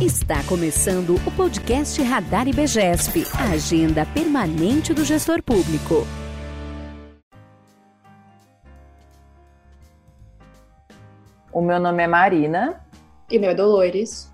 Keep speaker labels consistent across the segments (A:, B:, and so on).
A: Está começando o podcast Radar IBGESP, a agenda permanente do gestor público.
B: O meu nome é Marina.
C: E meu é Dolores.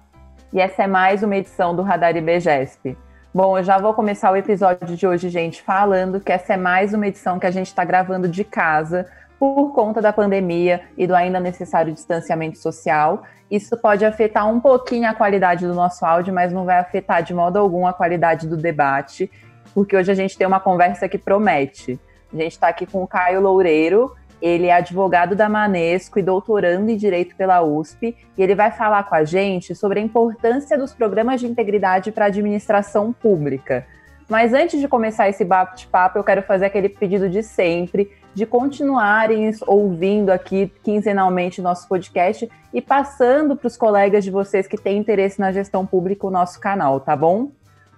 B: E essa é mais uma edição do Radar IBGESP. Bom, eu já vou começar o episódio de hoje, gente, falando que essa é mais uma edição que a gente está gravando de casa por conta da pandemia e do ainda necessário distanciamento social. Isso pode afetar um pouquinho a qualidade do nosso áudio, mas não vai afetar de modo algum a qualidade do debate, porque hoje a gente tem uma conversa que promete. A gente está aqui com o Caio Loureiro, ele é advogado da Manesco e doutorando em Direito pela USP, e ele vai falar com a gente sobre a importância dos programas de integridade para a administração pública. Mas antes de começar esse bate-papo, eu quero fazer aquele pedido de sempre de continuarem ouvindo aqui quinzenalmente nosso podcast e passando para os colegas de vocês que têm interesse na gestão pública o nosso canal, tá bom?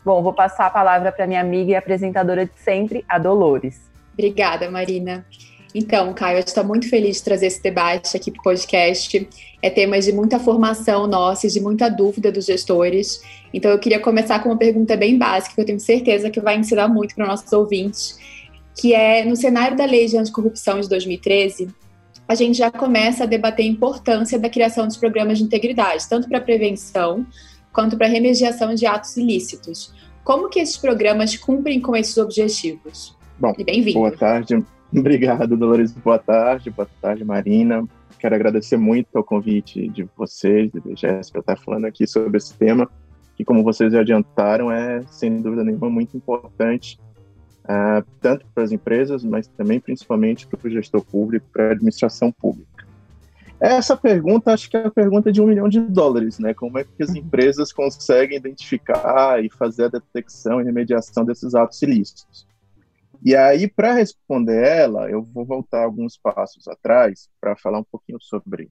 B: Bom, vou passar a palavra para minha amiga e apresentadora de sempre, a Dolores.
C: Obrigada, Marina. Então, Caio, eu estou muito feliz de trazer esse debate aqui para o podcast. É tema de muita formação nossa e de muita dúvida dos gestores. Então, eu queria começar com uma pergunta bem básica, que eu tenho certeza que vai ensinar muito para nossos ouvintes, que é no cenário da Lei de Anticorrupção de 2013, a gente já começa a debater a importância da criação dos programas de integridade, tanto para prevenção quanto para remediação de atos ilícitos. Como que esses programas cumprem com esses objetivos?
D: Bom, boa tarde. Obrigado, Dolores. Boa tarde. Boa tarde, Marina. Quero agradecer muito o convite de vocês, de Jéssica, estar falando aqui sobre esse tema, que, como vocês já adiantaram, é, sem dúvida nenhuma, muito importante uh, tanto para as empresas, mas também principalmente para o gestor público, para a administração pública. Essa pergunta, acho que é a pergunta de um milhão de dólares, né? Como é que as empresas conseguem identificar e fazer a detecção e remediação desses atos ilícitos? E aí, para responder ela, eu vou voltar alguns passos atrás para falar um pouquinho sobre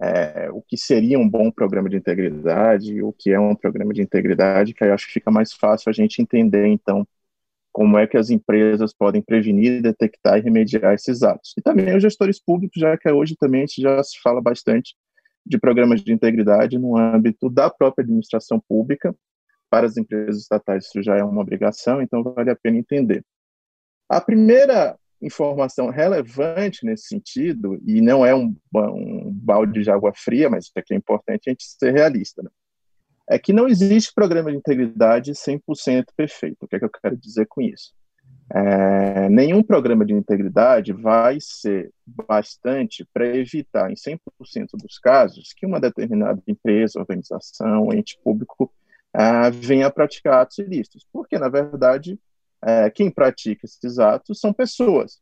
D: é, o que seria um bom programa de integridade, o que é um programa de integridade, que aí acho que fica mais fácil a gente entender, então, como é que as empresas podem prevenir, detectar e remediar esses atos. E também os gestores públicos, já que hoje também a gente já se fala bastante de programas de integridade no âmbito da própria administração pública. Para as empresas estatais isso já é uma obrigação, então vale a pena entender. A primeira informação relevante nesse sentido, e não é um, um balde de água fria, mas é que é importante a gente ser realista, né? É que não existe programa de integridade 100% perfeito. O que é que eu quero dizer com isso? É, nenhum programa de integridade vai ser bastante para evitar, em 100% dos casos, que uma determinada empresa, organização, ente público é, venha a praticar atos ilícitos. Porque, na verdade, é, quem pratica esses atos são pessoas.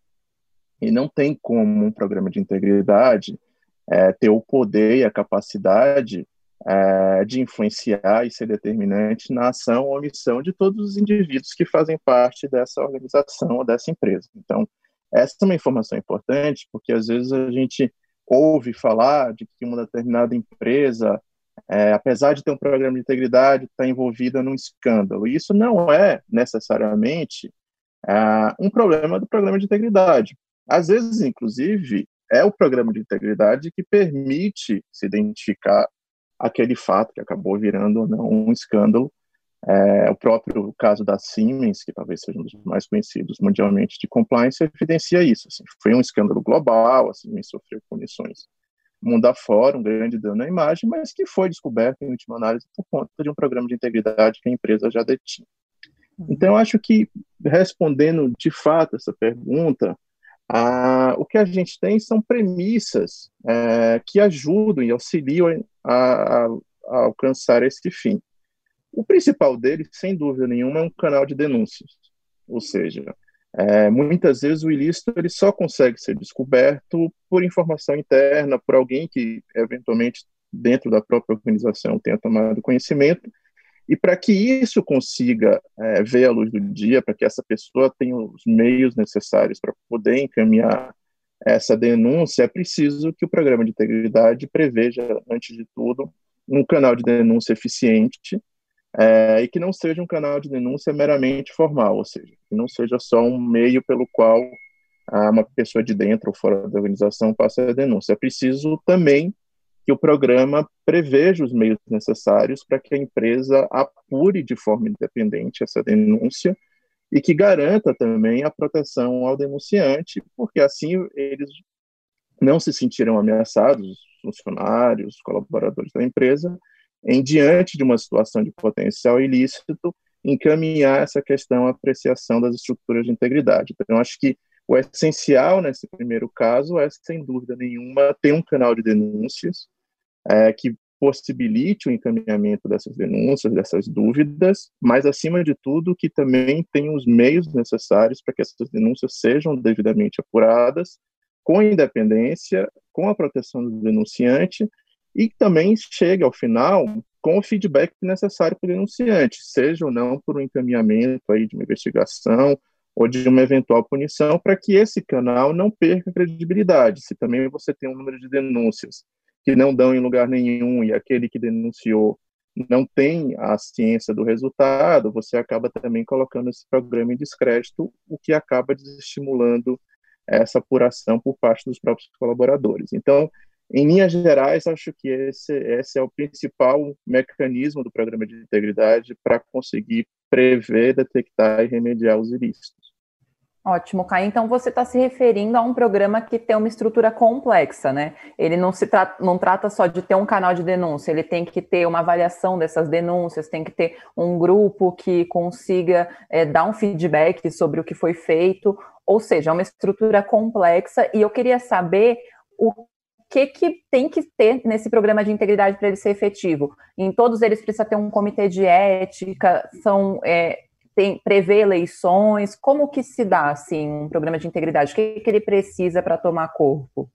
D: E não tem como um programa de integridade é, ter o poder e a capacidade é, de influenciar e ser determinante na ação ou omissão de todos os indivíduos que fazem parte dessa organização ou dessa empresa. Então, essa é uma informação importante, porque às vezes a gente ouve falar de que uma determinada empresa, é, apesar de ter um programa de integridade, está envolvida num escândalo. E isso não é necessariamente é, um problema do programa de integridade. Às vezes, inclusive, é o programa de integridade que permite se identificar aquele fato que acabou virando não um escândalo. É, o próprio caso da Siemens, que talvez seja um dos mais conhecidos mundialmente de compliance, evidencia isso. Assim, foi um escândalo global, a Siemens sofreu punições mundo afora, um grande dano à imagem, mas que foi descoberto em última análise por conta de um programa de integridade que a empresa já detinha. Uhum. Então, acho que respondendo de fato essa pergunta, ah, o que a gente tem são premissas é, que ajudam e auxiliam a, a, a, alcançar esse fim. O principal deles, sem dúvida nenhuma, é um canal de denúncias. Ou seja, é, muitas vezes o ilícito ele só consegue ser descoberto por informação interna, por alguém que eventualmente dentro da própria organização tenha tomado conhecimento e para que isso consiga é, ver a luz do dia, para que essa pessoa tenha os meios necessários para poder encaminhar essa denúncia, é preciso que o programa de integridade preveja, antes de tudo, um canal de denúncia eficiente é, e que não seja um canal de denúncia meramente formal, ou seja, que não seja só um meio pelo qual ah, uma pessoa de dentro ou fora da organização passa a denúncia. É preciso também que o programa preveja os meios necessários para que a empresa apure de forma independente essa denúncia e que garanta também a proteção ao denunciante, porque assim eles não se sentiram ameaçados, os funcionários, os colaboradores da empresa, em diante de uma situação de potencial ilícito, encaminhar essa questão à apreciação das estruturas de integridade. Então, acho que o essencial nesse primeiro caso é, sem dúvida nenhuma, ter um canal de denúncias é, que possibilite o encaminhamento dessas denúncias, dessas dúvidas, mas, acima de tudo, que também tenha os meios necessários para que essas denúncias sejam devidamente apuradas, com independência, com a proteção do denunciante, e também chegue ao final com o feedback necessário para o denunciante, seja ou não por um encaminhamento aí de uma investigação ou de uma eventual punição, para que esse canal não perca credibilidade. Se também você tem um número de denúncias que não dão em lugar nenhum e aquele que denunciou não tem a ciência do resultado, você acaba também colocando esse programa em descrédito, o que acaba desestimulando essa apuração por parte dos próprios colaboradores. Então, em linhas gerais, acho que esse, esse é o principal mecanismo do programa de integridade para conseguir prever, detectar e remediar os ilícitos.
B: Ótimo, Caio. Então você está se referindo a um programa que tem uma estrutura complexa, né? Ele não se tra não trata só de ter um canal de denúncia, ele tem que ter uma avaliação dessas denúncias, tem que ter um grupo que consiga é, dar um feedback sobre o que foi feito, ou seja, é uma estrutura complexa. E eu queria saber o que, que tem que ter nesse programa de integridade para ele ser efetivo. Em todos eles precisa ter um comitê de ética, são é, tem, prevê eleições? Como que se dá, assim, um programa de integridade? O que, que ele precisa para tomar corpo?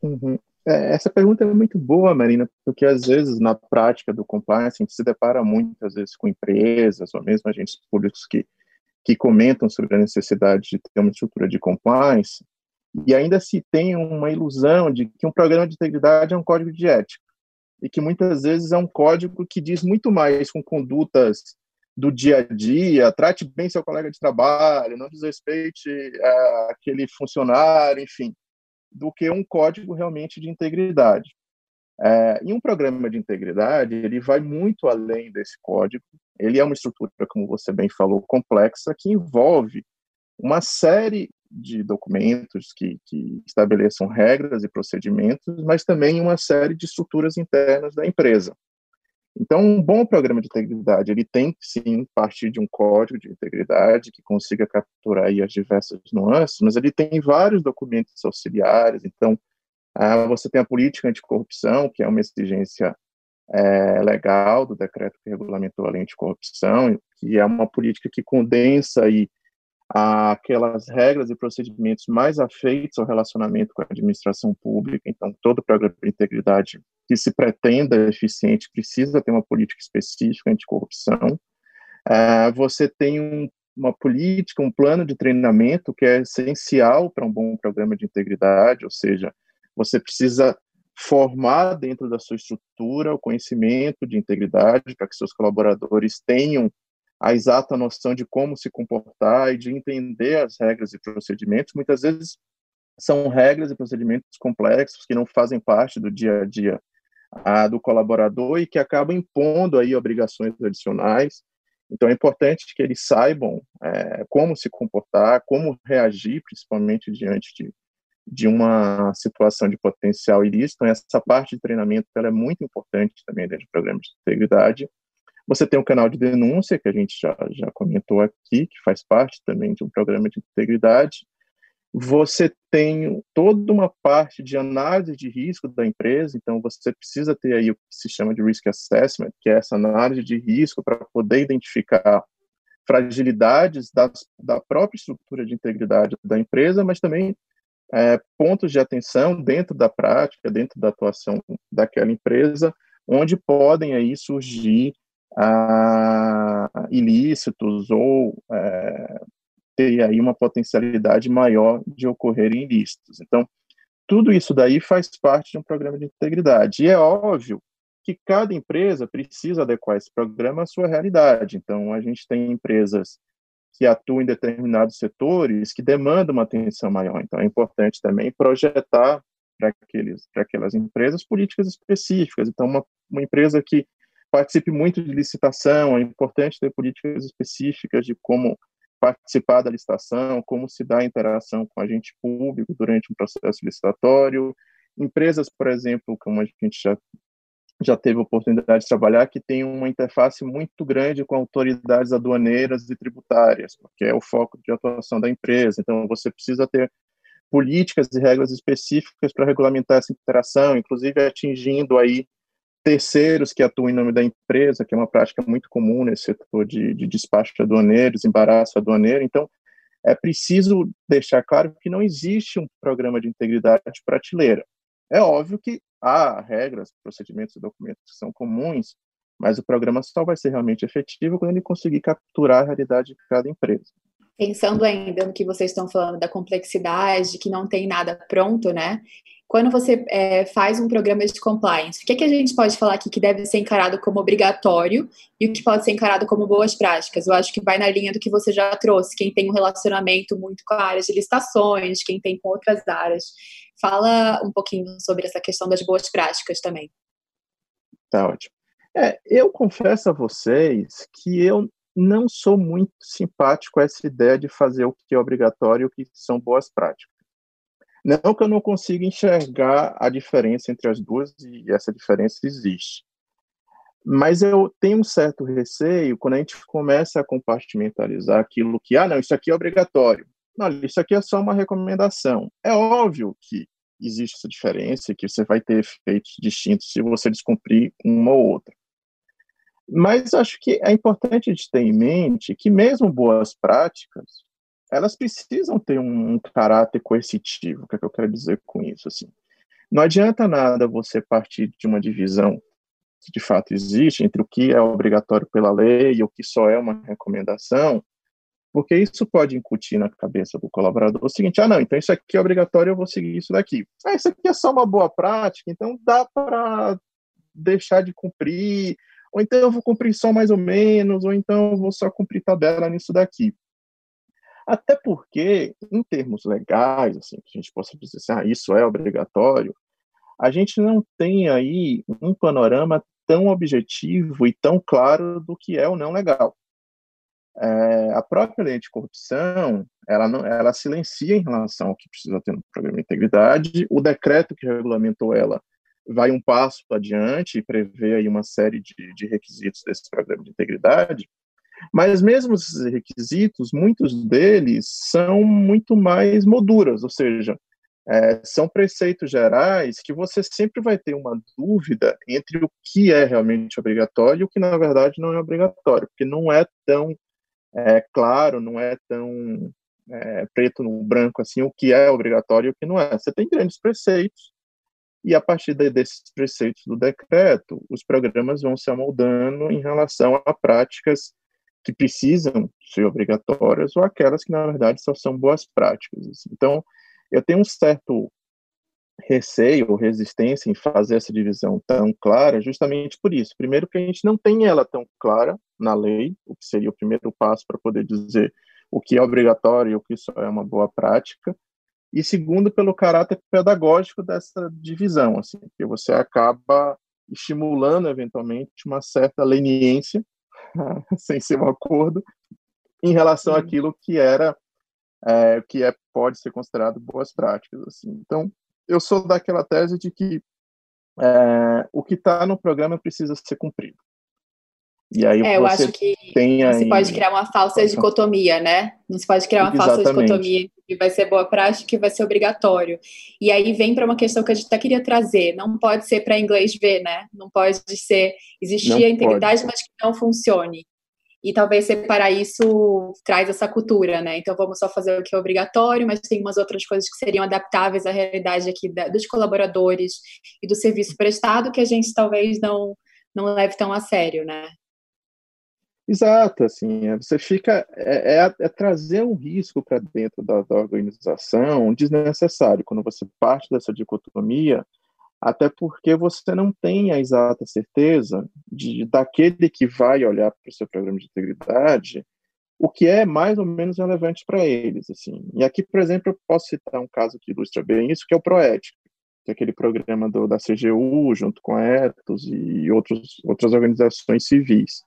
D: Uhum. É, essa pergunta é muito boa, Marina, porque às vezes na prática do compliance a gente se depara muitas vezes com empresas ou mesmo agentes públicos que, que comentam sobre a necessidade de ter uma estrutura de compliance e ainda se tem uma ilusão de que um programa de integridade é um código de ética e que muitas vezes é um código que diz muito mais com condutas do dia a dia, trate bem seu colega de trabalho, não desrespeite uh, aquele funcionário, enfim, do que um código realmente de integridade. É, e um programa de integridade, ele vai muito além desse código, ele é uma estrutura, como você bem falou, complexa, que envolve uma série de documentos que, que estabeleçam regras e procedimentos, mas também uma série de estruturas internas da empresa. Então, um bom programa de integridade, ele tem sim partir de um código de integridade que consiga capturar as diversas nuances, mas ele tem vários documentos auxiliares. Então, ah, você tem a política anticorrupção, que é uma exigência é, legal do decreto que regulamentou a lei anticorrupção, que é uma política que condensa aí aquelas regras e procedimentos mais afeitos ao relacionamento com a administração pública. Então, todo programa de integridade que se pretenda eficiente precisa ter uma política específica anticorrupção. Uh, você tem um, uma política, um plano de treinamento que é essencial para um bom programa de integridade, ou seja, você precisa formar dentro da sua estrutura o conhecimento de integridade para que seus colaboradores tenham a exata noção de como se comportar e de entender as regras e procedimentos. Muitas vezes são regras e procedimentos complexos que não fazem parte do dia a dia a, do colaborador e que acabam impondo aí obrigações adicionais. Então é importante que eles saibam é, como se comportar, como reagir, principalmente diante de, de uma situação de potencial ilícito. Essa parte de treinamento ela é muito importante também dentro do programa de integridade. Você tem um canal de denúncia, que a gente já, já comentou aqui, que faz parte também de um programa de integridade. Você tem toda uma parte de análise de risco da empresa, então você precisa ter aí o que se chama de risk assessment, que é essa análise de risco para poder identificar fragilidades das, da própria estrutura de integridade da empresa, mas também é, pontos de atenção dentro da prática, dentro da atuação daquela empresa, onde podem aí surgir a ilícitos ou é, ter aí uma potencialidade maior de ocorrerem ilícitos. Então, tudo isso daí faz parte de um programa de integridade. E é óbvio que cada empresa precisa adequar esse programa à sua realidade. Então, a gente tem empresas que atuam em determinados setores que demandam uma atenção maior. Então, é importante também projetar para aquelas empresas políticas específicas. Então, uma, uma empresa que participe muito de licitação, é importante ter políticas específicas de como participar da licitação, como se dá a interação com agente público durante um processo licitatório. Empresas, por exemplo, como a gente já já teve oportunidade de trabalhar, que tem uma interface muito grande com autoridades aduaneiras e tributárias, porque é o foco de atuação da empresa. Então, você precisa ter políticas e regras específicas para regulamentar essa interação, inclusive atingindo aí terceiros que atuam em nome da empresa, que é uma prática muito comum nesse setor de, de despacho aduaneiro, desembaraço aduaneiro. Então, é preciso deixar claro que não existe um programa de integridade de prateleira. É óbvio que há regras, procedimentos e documentos que são comuns, mas o programa só vai ser realmente efetivo quando ele conseguir capturar a realidade de cada empresa.
C: Pensando ainda no que vocês estão falando da complexidade, que não tem nada pronto, né? Quando você é, faz um programa de compliance, o que, é que a gente pode falar aqui que deve ser encarado como obrigatório e o que pode ser encarado como boas práticas? Eu acho que vai na linha do que você já trouxe, quem tem um relacionamento muito com a área de licitações, quem tem com outras áreas. Fala um pouquinho sobre essa questão das boas práticas também.
D: Tá ótimo. É, eu confesso a vocês que eu não sou muito simpático a essa ideia de fazer o que é obrigatório e o que são boas práticas. Não que eu não consiga enxergar a diferença entre as duas, e essa diferença existe. Mas eu tenho um certo receio quando a gente começa a compartimentalizar aquilo que, ah, não, isso aqui é obrigatório, não, isso aqui é só uma recomendação. É óbvio que existe essa diferença, que você vai ter efeitos distintos se você descumprir uma ou outra. Mas acho que é importante a gente ter em mente que mesmo boas práticas, elas precisam ter um, caráter coercitivo. O que, é que eu quero dizer com isso? Assim, não adianta nada você partir de uma divisão que de fato existe entre o que é obrigatório pela lei e o que só é uma recomendação, porque isso pode incutir na cabeça do colaborador o seguinte: ah, não, então isso aqui é obrigatório, eu vou seguir isso daqui. Ah, isso aqui é só uma boa prática, então dá para deixar de cumprir, ou então eu vou cumprir só mais ou menos, ou então eu vou só cumprir tabela nisso daqui. Até porque, em termos legais, assim, que a gente possa dizer assim, ah, isso é obrigatório, a gente não tem aí um panorama tão objetivo e tão claro do que é ou não legal. É, a própria lei de corrupção, ela, não, ela silencia em relação ao que precisa ter no programa de integridade. O decreto que regulamentou ela vai um passo adiante e prevê aí uma série de, de requisitos desse programa de integridade. Mas mesmo esses requisitos, muitos deles são muito mais molduras, ou seja, é, são preceitos gerais que você sempre vai ter uma dúvida entre o que é realmente obrigatório e o que na verdade não é obrigatório, porque não é tão é, claro, não é tão é, preto no branco assim o que é obrigatório e o que não é. Você tem grandes preceitos e a partir de, desses preceitos do decreto, os programas vão se amoldando em relação a práticas que precisam ser obrigatórias ou aquelas que na verdade só são boas práticas. Assim. Então, eu tenho um certo receio ou resistência em fazer essa divisão tão clara, justamente por isso. Primeiro, que a gente não tem ela tão clara na lei, o que seria o primeiro passo para poder dizer o que é obrigatório e o que só é uma boa prática. E segundo, pelo caráter pedagógico dessa divisão, assim, que você acaba estimulando eventualmente uma certa leniência, sem ser um acordo, em relação Sim. àquilo que era é, que é pode ser considerado boas práticas, assim. Então, eu sou daquela tese de que é, o que está no programa precisa ser cumprido.
C: E aí é, eu acho que aí... você pode criar uma falsa dicotomia, né? Não se pode criar uma Exatamente. falsa dicotomia que vai ser boa prática que vai ser obrigatório. E aí vem para uma questão que a gente até queria trazer. Não pode ser para inglês ver, né? Não pode ser existir não a integridade, pode. mas que não funcione. E talvez separar isso traz essa cultura, né? Então vamos só fazer o que é obrigatório, mas tem umas outras coisas que seriam adaptáveis à realidade aqui da, dos colaboradores e do serviço prestado que a gente talvez não não leve tão a sério, né?
D: Exato, assim, é, você fica é, é, é trazer um risco para dentro da, da, organização desnecessário quando você parte dessa dicotomia, até porque você não tem a exata certeza de daquele que vai olhar para o seu programa de integridade o que é mais ou menos relevante para eles, assim. E aqui, por exemplo, eu posso citar um caso que ilustra bem isso, que é o Proética, que é aquele programa do, da CGU, junto com a Etos e outros, outras organizações civis.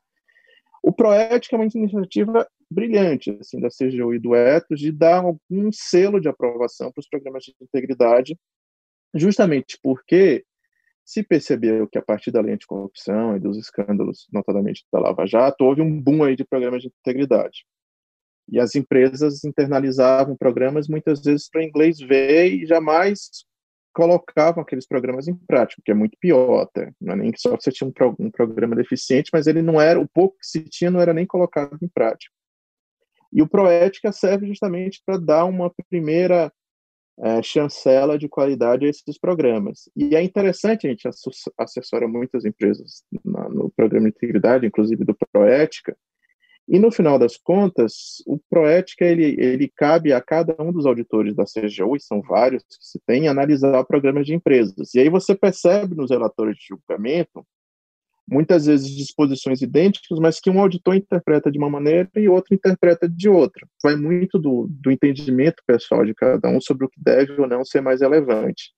D: O Proética é uma iniciativa brilhante assim, da CGU e do Etos de dar algum selo de aprovação para os programas de integridade, justamente porque se percebeu que a partir da lei anticorrupção e dos escândalos, notadamente da Lava Jato, houve um boom aí de programas de integridade. E as empresas internalizavam programas muitas vezes para inglês ver e jamais colocavam aqueles programas em prática, que é muito pior até. Não é nem só você tinha um, um programa deficiente, mas ele não era, o pouco que se tinha não era nem colocado em prática. E o Proética serve justamente para dar uma primeira é, chancela de qualidade a esses programas. E é interessante, a gente assessora muitas empresas na, no programa de integridade, inclusive do Proética, e no final das contas, o Proética ele, ele cabe a cada um dos auditores da CGU, e são vários que se tem, analisar programas de empresas. E aí você percebe nos relatórios de julgamento, muitas vezes disposições idênticas, mas que um auditor interpreta de uma maneira e outro interpreta de outra. Vai muito do, do entendimento pessoal de cada um sobre o que deve ou não ser mais relevante.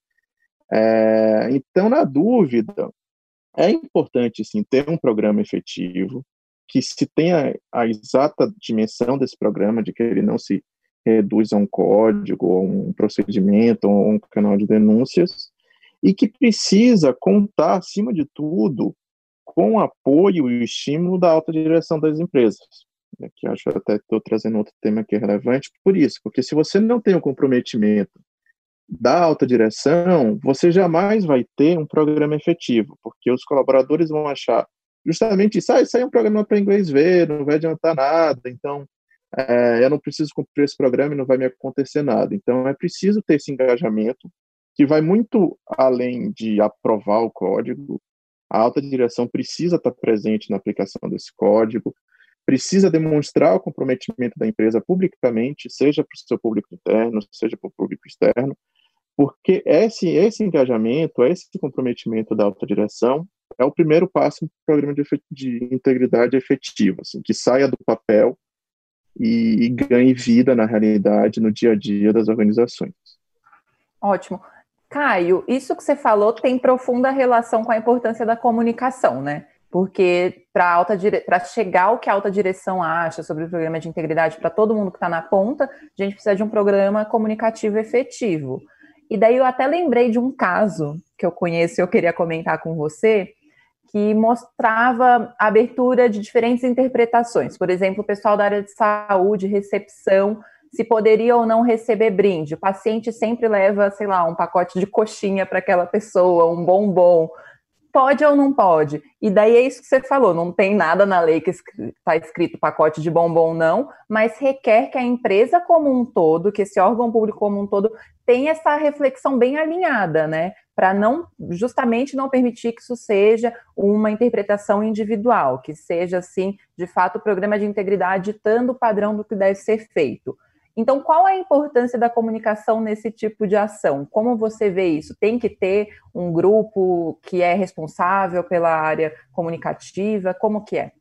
D: É, então, na dúvida, é importante sim ter um programa efetivo, que se tenha a exata dimensão desse programa, de que ele não se reduz a um código, ou um procedimento, ou um canal de denúncias, e que precisa contar, acima de tudo, com o apoio e o estímulo da alta direção das empresas. Aqui acho que até estou trazendo outro tema que é relevante por isso, porque se você não tem o comprometimento da alta direção, você jamais vai ter um programa efetivo, porque os colaboradores vão achar justamente isso, ah, isso aí é um programa para inglês ver, não vai adiantar nada, então é, eu não preciso cumprir esse programa e não vai me acontecer nada. Então é preciso ter esse engajamento que vai muito além de aprovar o código. A alta direção precisa estar presente na aplicação desse código, precisa demonstrar o comprometimento da empresa publicamente, seja para o seu público interno, seja para o público externo, porque esse, esse engajamento, esse comprometimento da alta direção é o primeiro passo para um programa de, de integridade efetivo, assim, que saia do papel e, e ganhe vida na realidade, no dia a dia das organizações.
B: Ótimo. Caio, isso que você falou tem profunda relação com a importância da comunicação, né? Porque para chegar ao que a alta direção acha sobre o programa de integridade para todo mundo que está na ponta, a gente precisa de um programa comunicativo efetivo. E daí eu até lembrei de um caso que eu conheço e eu queria comentar com você, que mostrava a abertura de diferentes interpretações. Por exemplo, o pessoal da área de saúde, recepção, se poderia ou não receber brinde. O paciente sempre leva, sei lá, um pacote de coxinha para aquela pessoa, um bombom pode ou não pode. E daí é isso que você falou, não tem nada na lei que está escrito pacote de bombom, não, mas requer que a empresa como um todo, que esse órgão público como um todo, tenha essa reflexão bem alinhada, né? Para não, justamente não permitir que isso seja uma interpretação individual, que seja, assim, de fato, o programa de integridade ditando o padrão do que deve ser feito. Então, qual a importância da comunicação nesse tipo de ação? Como você vê isso? Tem que ter um grupo que é responsável pela área comunicativa? Como que é?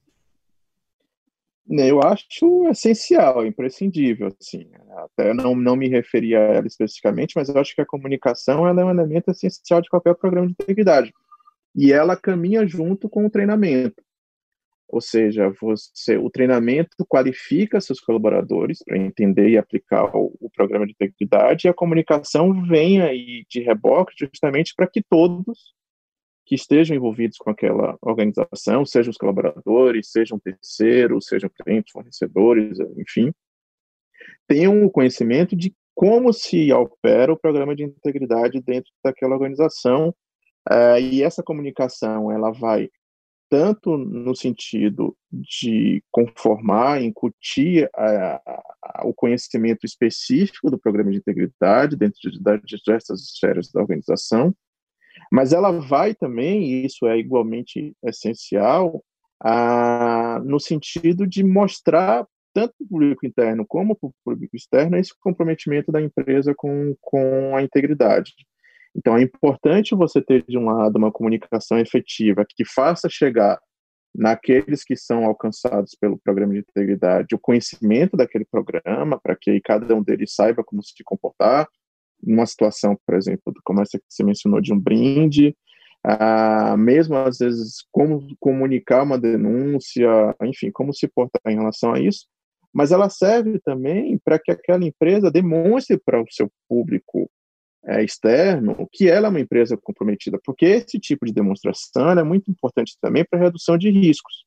D: Eu acho essencial, imprescindível, assim. Até não, não me referia a ela especificamente, mas eu acho que a comunicação é um elemento essencial de qualquer programa de integridade. E ela caminha junto com o treinamento. Ou seja, você, o treinamento qualifica seus colaboradores para entender e aplicar o, o, programa de integridade e a comunicação vem aí de reboque justamente para que todos que estejam envolvidos com aquela organização, sejam os colaboradores, sejam terceiros, sejam clientes, fornecedores, enfim, tenham o conhecimento de como se opera o programa de integridade dentro daquela organização. Uh, e essa comunicação ela vai tanto no sentido de conformar, incutir a, a, o conhecimento específico do programa de integridade dentro de, das diversas esferas da organização, mas ela vai também, e isso é igualmente essencial, a, no sentido de mostrar tanto para o público interno como para o público externo esse comprometimento da empresa com, com a integridade. Então, é importante você ter, de um lado, uma comunicação efetiva que faça chegar naqueles que são alcançados pelo programa de integridade o conhecimento daquele programa, para que cada um deles saiba como se comportar, numa situação, por exemplo, como essa que você mencionou de um brinde, ah, mesmo às vezes como comunicar uma denúncia, enfim, como se portar em relação a isso, mas ela serve também para que aquela empresa demonstre para o seu público é, externo que ela é uma empresa comprometida, porque esse tipo de demonstração é muito importante também para redução de riscos.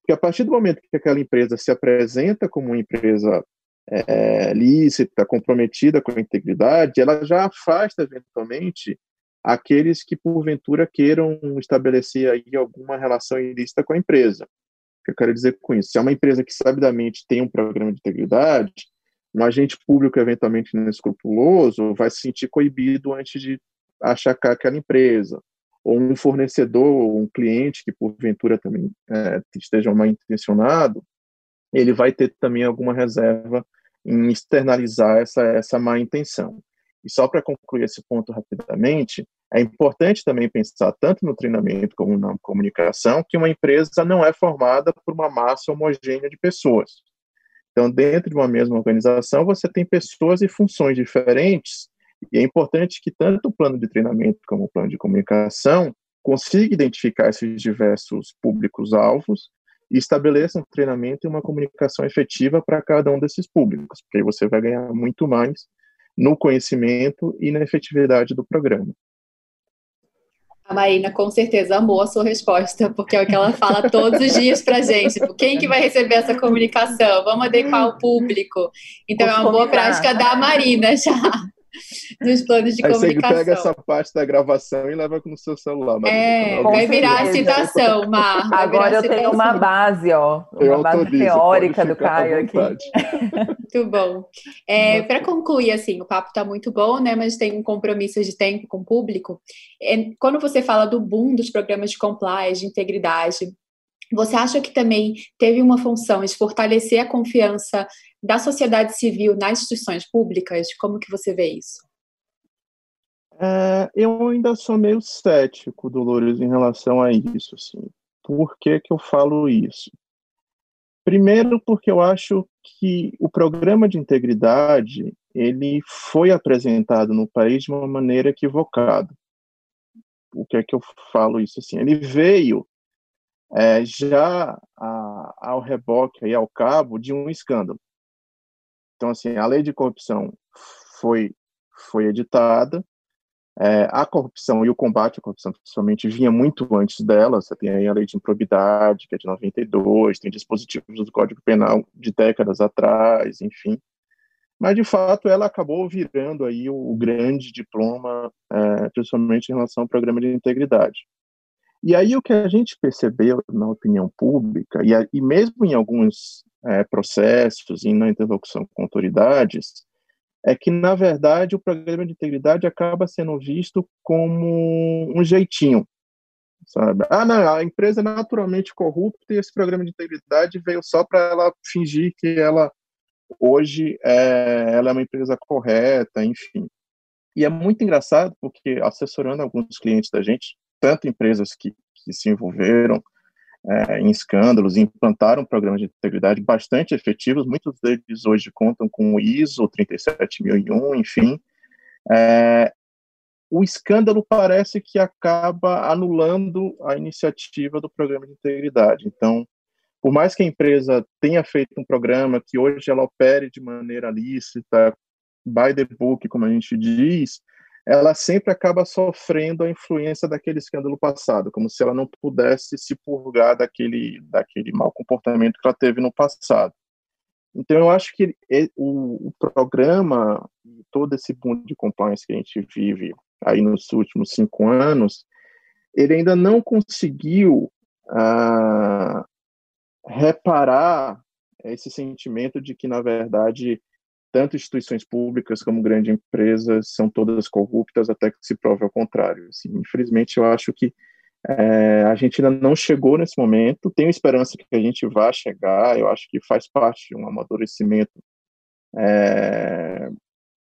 D: Porque a partir do momento que aquela empresa se apresenta como uma empresa é, lícita, comprometida com a integridade, ela já afasta eventualmente aqueles que porventura queiram estabelecer aí alguma relação ilícita com a empresa. O que eu quero dizer com isso? Se é uma empresa que sabidamente tem um programa de integridade, um agente público eventualmente inescrupuloso vai se sentir coibido antes de achacar aquela empresa. Ou um fornecedor, ou um cliente que porventura também é, esteja mal intencionado, ele vai ter também alguma reserva em externalizar essa, essa má intenção. E só para concluir esse ponto rapidamente, é importante também pensar, tanto no treinamento como na comunicação, que uma empresa não é formada por uma massa homogênea de pessoas. Então, dentro de uma mesma organização, você tem pessoas e funções diferentes, e é importante que tanto o plano de treinamento como o plano de comunicação consiga identificar esses diversos públicos-alvos e estabeleça um treinamento e uma comunicação efetiva para cada um desses públicos, porque aí você vai ganhar muito mais no conhecimento e na efetividade do programa.
C: A Marina com certeza amou a sua resposta, porque é o que ela fala todos os dias para gente. Tipo, quem que vai receber essa comunicação? Vamos adequar o público. Então Vou é uma boa prática da Marina já dos planos de Aí comunicação.
D: Você pega essa parte da gravação e leva no seu celular.
C: É, vai virar a citação, Mar.
B: Agora eu tenho uma base, ó, uma base teórica do Caio aqui.
C: muito bom. É, Para concluir, assim, o papo está muito bom, né? Mas tem um compromisso de tempo com o público. É, quando você fala do boom dos programas de compliance, de integridade, você acha que também teve uma função de fortalecer a confiança da sociedade civil nas instituições públicas? Como que você vê isso?
D: É, eu ainda sou meio cético, Dolores, em relação a isso. Assim. Por que, que eu falo isso? Primeiro, porque eu acho que o programa de integridade ele foi apresentado no país de uma maneira equivocada. O que é que eu falo isso assim? Ele veio é, já a, ao reboque e ao cabo de um escândalo. Então, assim, a lei de corrupção foi, foi editada, é, a corrupção e o combate à corrupção, principalmente, vinha muito antes dela. Você tem aí a lei de improbidade, que é de 92, tem dispositivos do Código Penal de décadas atrás, enfim. Mas, de fato, ela acabou virando aí o, grande diploma, é, principalmente em relação ao programa de integridade. E aí o que a gente percebeu na opinião pública, e, e mesmo em alguns é, processos e na interlocução com autoridades, é que, na verdade, o programa de integridade acaba sendo visto como um jeitinho, sabe? Ah, não, a empresa é naturalmente corrupta e esse programa de integridade veio só para ela fingir que ela, hoje, é, ela é uma empresa correta, enfim. E é muito engraçado porque, assessorando alguns clientes da gente, tanto empresas que, que se envolveram, é, em escândalos, implantaram programas de integridade bastante efetivos, muitos deles hoje contam com o ISO 37001, enfim. É, o escândalo parece que acaba anulando a iniciativa do programa de integridade. Então, por mais que a empresa tenha feito um programa que hoje ela opere de maneira lícita, by the book, como a gente diz, ela sempre acaba sofrendo a influência daquele escândalo passado, como se ela não pudesse se purgar daquele, daquele mau comportamento que ela teve no passado. Então, eu acho que o, o programa, todo esse boom de compliance que a gente vive aí nos últimos cinco anos, ele ainda não conseguiu ah, reparar esse sentimento de que, na verdade, tanto instituições públicas como grandes empresas são todas corruptas até que se prove ao contrário. Assim, infelizmente, eu acho que é, a gente ainda não chegou nesse momento. Tenho esperança que a gente vá chegar. Eu acho que faz parte de um amadurecimento é,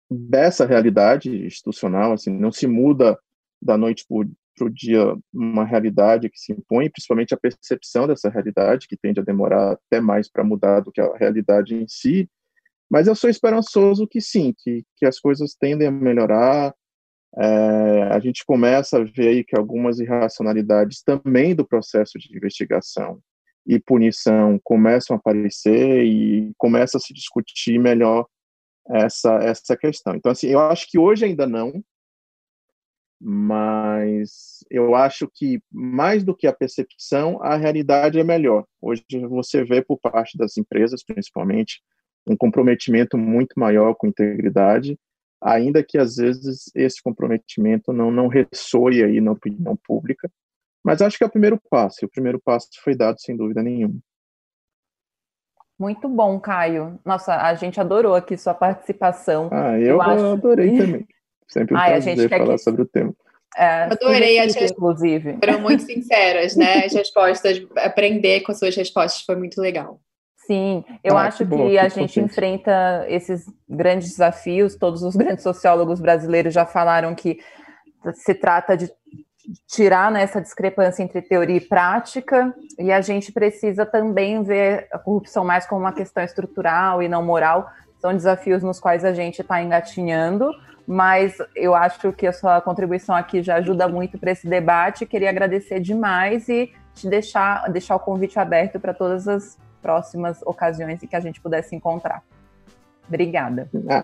D: dessa realidade institucional. Assim, não se muda da noite para o dia uma realidade que se impõe, principalmente a percepção dessa realidade, que tende a demorar até mais para mudar do que a realidade em si. Mas eu sou esperançoso que sim, que, que as coisas tendem a melhorar. É, a gente começa a ver aí que algumas irracionalidades também do processo de investigação e punição começam a aparecer e começa a se discutir melhor essa essa questão. Então assim, eu acho que hoje ainda não, mas eu acho que mais do que a percepção, a realidade é melhor. Hoje você vê por parte das empresas, principalmente, um comprometimento muito maior com integridade, ainda que às vezes esse comprometimento não não ressoe aí na opinião pública, mas acho que é o primeiro passo, e o primeiro passo foi dado sem dúvida nenhuma.
B: Muito bom, Caio. Nossa, a gente adorou aqui sua participação.
D: Ah, eu, eu adorei que... também. Sempre um Ai, prazer falar que... sobre o tema.
C: É, Adorei as respostas, inclusive. Foram muito sinceras, né? As respostas, aprender com as suas respostas foi muito legal.
B: Sim, eu ah, acho que, que a gente enfrenta esses grandes desafios. Todos os grandes sociólogos brasileiros já falaram que se trata de tirar né, essa discrepância entre teoria e prática, e a gente precisa também ver a corrupção mais como uma questão estrutural e não moral. São desafios nos quais a gente está engatinhando, mas eu acho que a sua contribuição aqui já ajuda muito para esse debate. Queria agradecer demais e te deixar, deixar o convite aberto para todas as próximas ocasiões em que a gente pudesse encontrar. Obrigada.
D: Ah,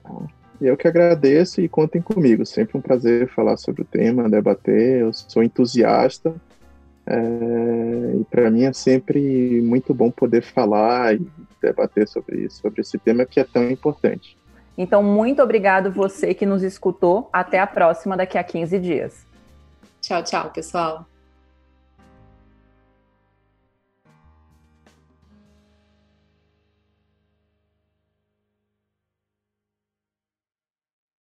D: eu que agradeço e contem comigo. Sempre um prazer falar sobre o tema, debater. Eu sou entusiasta é, e para mim é sempre muito bom poder falar e debater sobre isso, sobre esse tema que é tão importante.
B: Então, muito obrigado você que nos escutou. Até a próxima daqui a 15 dias.
C: Tchau, tchau, pessoal.